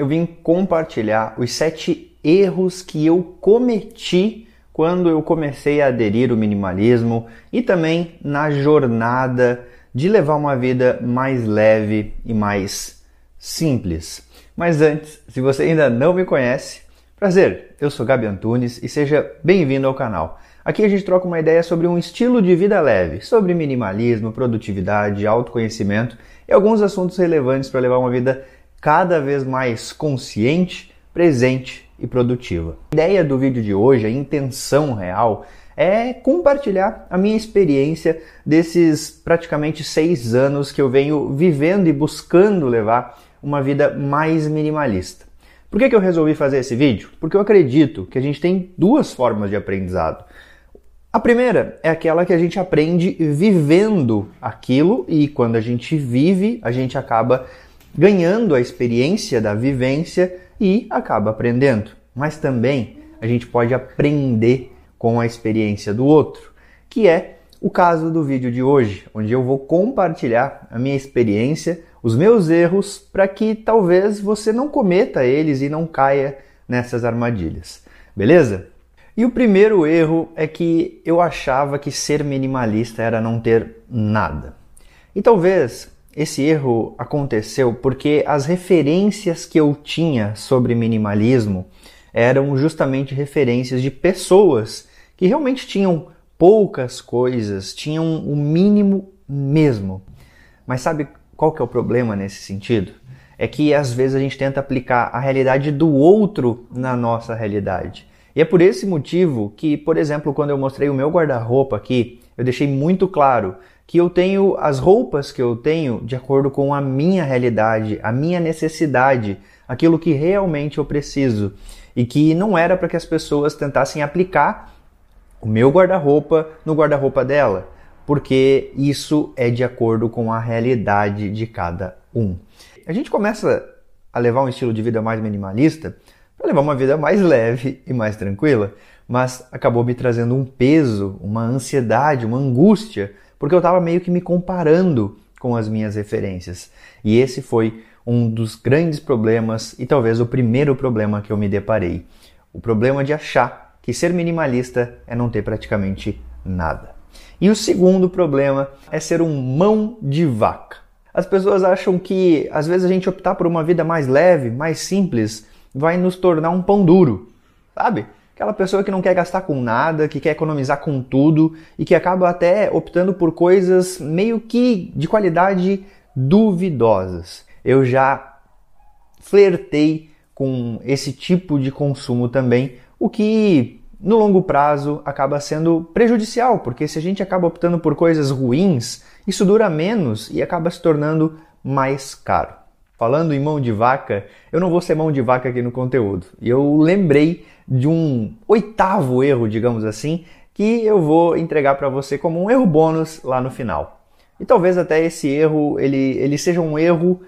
Eu vim compartilhar os sete erros que eu cometi quando eu comecei a aderir ao minimalismo e também na jornada de levar uma vida mais leve e mais simples. Mas antes, se você ainda não me conhece, prazer, eu sou Gabi Antunes e seja bem-vindo ao canal. Aqui a gente troca uma ideia sobre um estilo de vida leve, sobre minimalismo, produtividade, autoconhecimento e alguns assuntos relevantes para levar uma vida cada vez mais consciente, presente e produtiva. A ideia do vídeo de hoje, a intenção real, é compartilhar a minha experiência desses praticamente seis anos que eu venho vivendo e buscando levar uma vida mais minimalista. Por que, que eu resolvi fazer esse vídeo? Porque eu acredito que a gente tem duas formas de aprendizado. A primeira é aquela que a gente aprende vivendo aquilo e quando a gente vive, a gente acaba ganhando a experiência da vivência e acaba aprendendo. Mas também a gente pode aprender com a experiência do outro, que é o caso do vídeo de hoje, onde eu vou compartilhar a minha experiência, os meus erros, para que talvez você não cometa eles e não caia nessas armadilhas. Beleza? E o primeiro erro é que eu achava que ser minimalista era não ter nada. E talvez esse erro aconteceu porque as referências que eu tinha sobre minimalismo eram justamente referências de pessoas que realmente tinham poucas coisas, tinham o mínimo mesmo. Mas sabe qual que é o problema nesse sentido? É que às vezes a gente tenta aplicar a realidade do outro na nossa realidade. E é por esse motivo que, por exemplo, quando eu mostrei o meu guarda-roupa aqui, eu deixei muito claro que eu tenho as roupas que eu tenho de acordo com a minha realidade, a minha necessidade, aquilo que realmente eu preciso. E que não era para que as pessoas tentassem aplicar o meu guarda-roupa no guarda-roupa dela, porque isso é de acordo com a realidade de cada um. A gente começa a levar um estilo de vida mais minimalista para levar uma vida mais leve e mais tranquila, mas acabou me trazendo um peso, uma ansiedade, uma angústia porque eu estava meio que me comparando com as minhas referências. E esse foi um dos grandes problemas e talvez o primeiro problema que eu me deparei. O problema de achar que ser minimalista é não ter praticamente nada. E o segundo problema é ser um mão de vaca. As pessoas acham que às vezes a gente optar por uma vida mais leve, mais simples, vai nos tornar um pão duro, sabe? Aquela pessoa que não quer gastar com nada, que quer economizar com tudo e que acaba até optando por coisas meio que de qualidade duvidosas. Eu já flertei com esse tipo de consumo também, o que no longo prazo acaba sendo prejudicial, porque se a gente acaba optando por coisas ruins, isso dura menos e acaba se tornando mais caro. Falando em mão de vaca, eu não vou ser mão de vaca aqui no conteúdo. E eu lembrei de um oitavo erro, digamos assim, que eu vou entregar para você como um erro bônus lá no final. E talvez até esse erro ele, ele seja um erro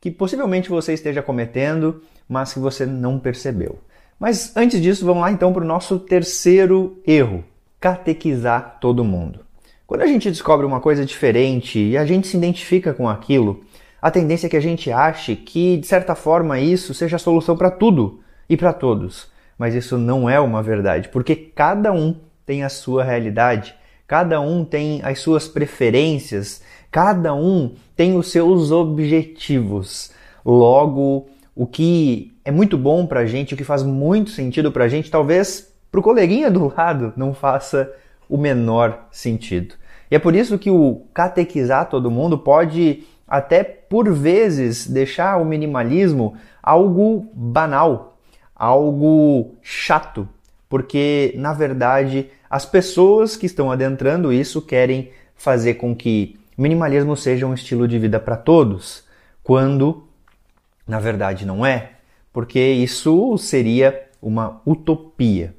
que possivelmente você esteja cometendo, mas que você não percebeu. Mas antes disso, vamos lá então para o nosso terceiro erro: catequizar todo mundo. Quando a gente descobre uma coisa diferente e a gente se identifica com aquilo, a tendência é que a gente ache que, de certa forma, isso seja a solução para tudo e para todos mas isso não é uma verdade, porque cada um tem a sua realidade, cada um tem as suas preferências, cada um tem os seus objetivos. Logo, o que é muito bom para a gente, o que faz muito sentido para a gente, talvez para o coleguinha do lado não faça o menor sentido. E é por isso que o catequizar todo mundo pode até por vezes deixar o minimalismo algo banal, algo chato, porque na verdade as pessoas que estão adentrando isso querem fazer com que minimalismo seja um estilo de vida para todos, quando na verdade não é, porque isso seria uma utopia.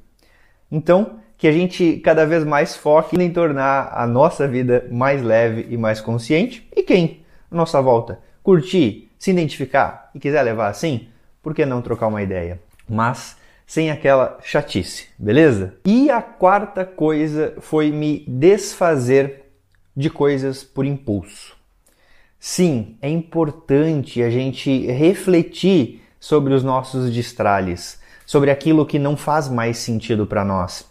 Então, que a gente cada vez mais foque em tornar a nossa vida mais leve e mais consciente. E quem, nossa volta, curtir, se identificar e quiser levar assim, por que não trocar uma ideia? Mas sem aquela chatice, beleza? E a quarta coisa foi me desfazer de coisas por impulso. Sim, é importante a gente refletir sobre os nossos destralhes, sobre aquilo que não faz mais sentido para nós.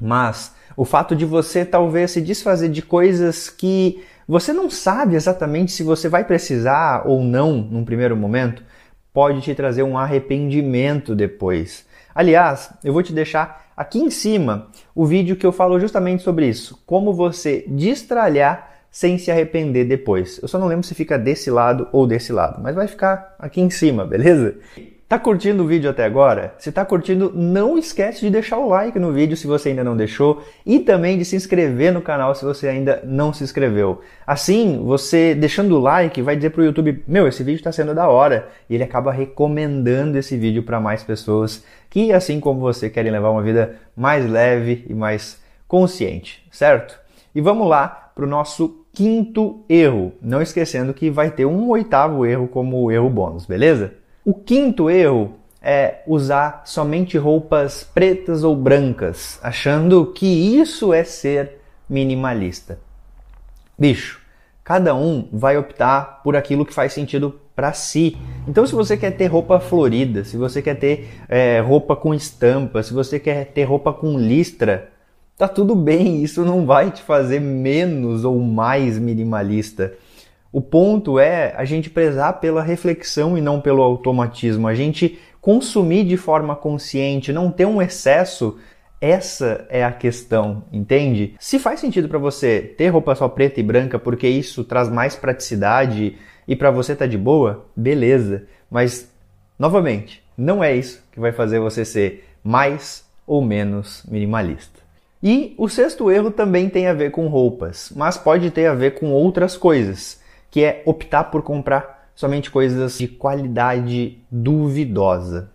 Mas o fato de você talvez se desfazer de coisas que você não sabe exatamente se você vai precisar ou não num primeiro momento, pode te trazer um arrependimento depois. Aliás, eu vou te deixar aqui em cima o vídeo que eu falo justamente sobre isso, como você destralhar sem se arrepender depois. Eu só não lembro se fica desse lado ou desse lado, mas vai ficar aqui em cima, beleza? Tá curtindo o vídeo até agora? Se tá curtindo, não esquece de deixar o like no vídeo se você ainda não deixou e também de se inscrever no canal se você ainda não se inscreveu. Assim, você deixando o like vai dizer pro YouTube, meu, esse vídeo tá sendo da hora, e ele acaba recomendando esse vídeo para mais pessoas que, assim como você, querem levar uma vida mais leve e mais consciente, certo? E vamos lá pro nosso quinto erro, não esquecendo que vai ter um oitavo erro como erro bônus, beleza? O quinto erro é usar somente roupas pretas ou brancas, achando que isso é ser minimalista. Bicho, cada um vai optar por aquilo que faz sentido para si. Então, se você quer ter roupa florida, se você quer ter é, roupa com estampa, se você quer ter roupa com listra, tá tudo bem. Isso não vai te fazer menos ou mais minimalista. O ponto é a gente prezar pela reflexão e não pelo automatismo, a gente consumir de forma consciente, não ter um excesso. Essa é a questão, entende? Se faz sentido para você ter roupa só preta e branca porque isso traz mais praticidade e para você tá de boa, beleza. Mas novamente, não é isso que vai fazer você ser mais ou menos minimalista. E o sexto erro também tem a ver com roupas, mas pode ter a ver com outras coisas que é optar por comprar somente coisas de qualidade duvidosa.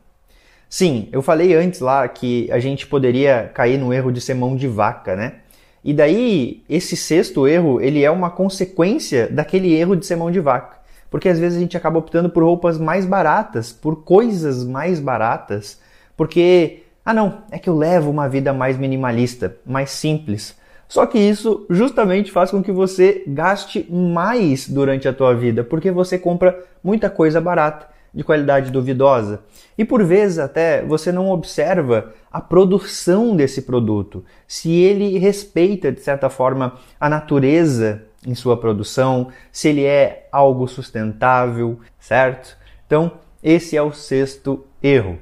Sim, eu falei antes lá que a gente poderia cair no erro de ser mão de vaca, né? E daí, esse sexto erro, ele é uma consequência daquele erro de ser mão de vaca. Porque às vezes a gente acaba optando por roupas mais baratas, por coisas mais baratas, porque, ah não, é que eu levo uma vida mais minimalista, mais simples. Só que isso justamente faz com que você gaste mais durante a tua vida, porque você compra muita coisa barata, de qualidade duvidosa. E por vezes até você não observa a produção desse produto, se ele respeita de certa forma a natureza em sua produção, se ele é algo sustentável, certo? Então, esse é o sexto erro.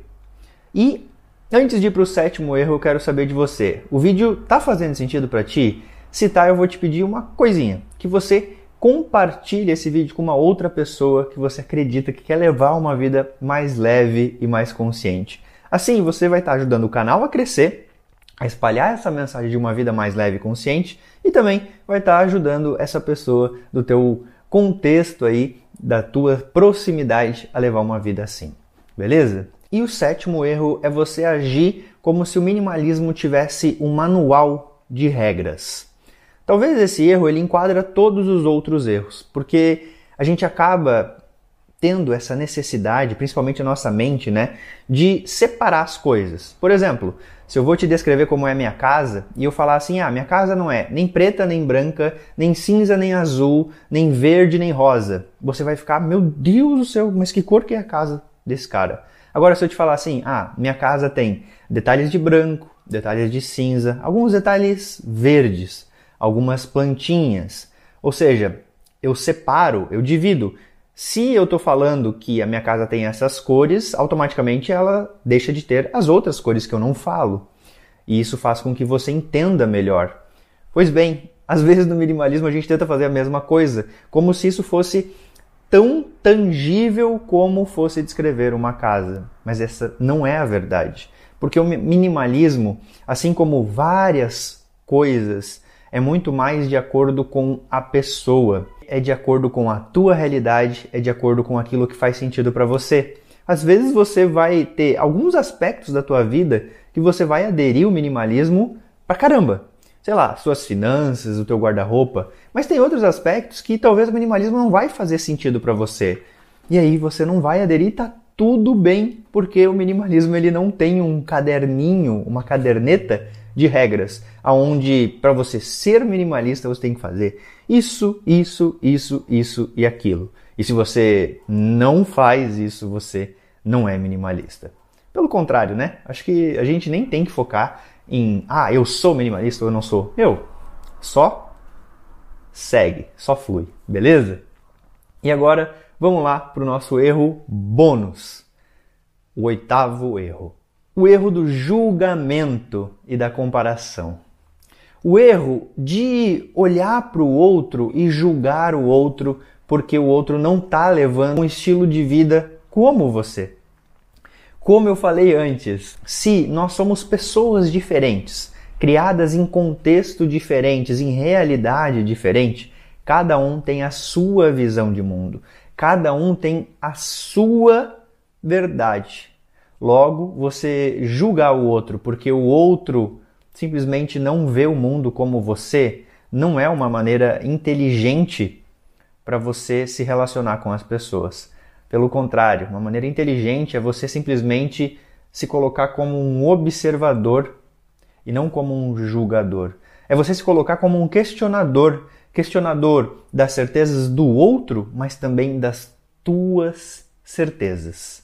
E Antes de ir para o sétimo erro, eu quero saber de você. O vídeo tá fazendo sentido para ti? Se tá, eu vou te pedir uma coisinha, que você compartilhe esse vídeo com uma outra pessoa que você acredita que quer levar uma vida mais leve e mais consciente. Assim, você vai estar tá ajudando o canal a crescer, a espalhar essa mensagem de uma vida mais leve e consciente e também vai estar tá ajudando essa pessoa do teu contexto aí, da tua proximidade a levar uma vida assim. Beleza? E o sétimo erro é você agir como se o minimalismo tivesse um manual de regras. Talvez esse erro ele enquadra todos os outros erros, porque a gente acaba tendo essa necessidade, principalmente a nossa mente, né, de separar as coisas. Por exemplo, se eu vou te descrever como é a minha casa e eu falar assim: "Ah, minha casa não é nem preta nem branca, nem cinza nem azul, nem verde nem rosa". Você vai ficar: "Meu Deus do céu, mas que cor que é a casa desse cara?" Agora, se eu te falar assim, ah, minha casa tem detalhes de branco, detalhes de cinza, alguns detalhes verdes, algumas plantinhas, ou seja, eu separo, eu divido. Se eu estou falando que a minha casa tem essas cores, automaticamente ela deixa de ter as outras cores que eu não falo. E isso faz com que você entenda melhor. Pois bem, às vezes no minimalismo a gente tenta fazer a mesma coisa, como se isso fosse tão tangível como fosse descrever uma casa. Mas essa não é a verdade. Porque o minimalismo, assim como várias coisas, é muito mais de acordo com a pessoa, é de acordo com a tua realidade, é de acordo com aquilo que faz sentido para você. Às vezes você vai ter alguns aspectos da tua vida que você vai aderir o minimalismo pra caramba. Sei lá, suas finanças, o teu guarda-roupa, mas tem outros aspectos que talvez o minimalismo não vai fazer sentido para você. E aí você não vai aderir, tá tudo bem, porque o minimalismo ele não tem um caderninho, uma caderneta de regras, aonde para você ser minimalista você tem que fazer isso, isso, isso, isso e aquilo. E se você não faz isso, você não é minimalista. Pelo contrário, né? Acho que a gente nem tem que focar em, ah, eu sou minimalista ou eu não sou. Eu só segue, só flui, beleza? E agora vamos lá para o nosso erro bônus. O oitavo erro. O erro do julgamento e da comparação. O erro de olhar para o outro e julgar o outro porque o outro não está levando um estilo de vida como você. Como eu falei antes, se nós somos pessoas diferentes, criadas em contexto diferentes, em realidade diferente, cada um tem a sua visão de mundo, cada um tem a sua verdade. Logo, você julgar o outro porque o outro simplesmente não vê o mundo como você, não é uma maneira inteligente para você se relacionar com as pessoas. Pelo contrário, uma maneira inteligente é você simplesmente se colocar como um observador e não como um julgador. É você se colocar como um questionador, questionador das certezas do outro, mas também das tuas certezas.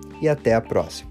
e até a próxima.